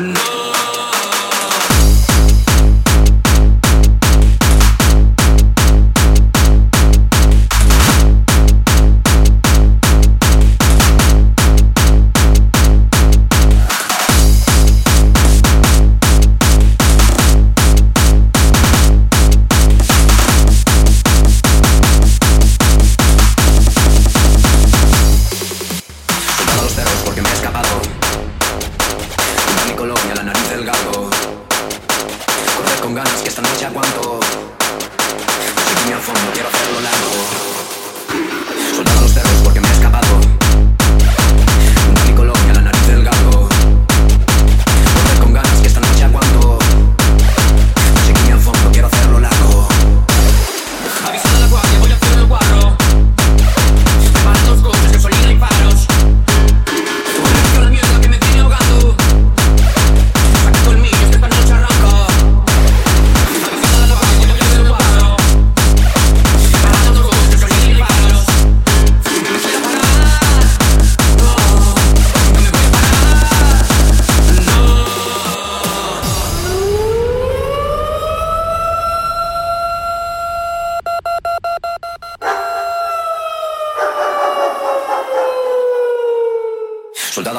No.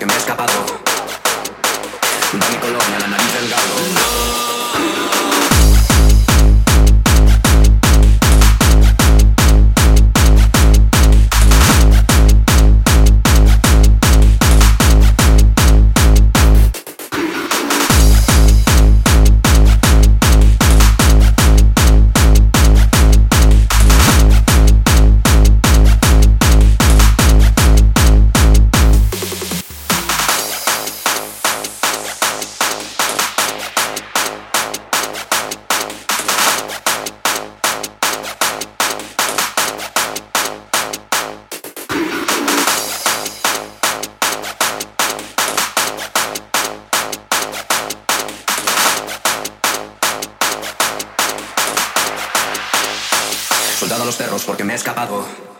que me ha escapado. los perros porque me he escapado.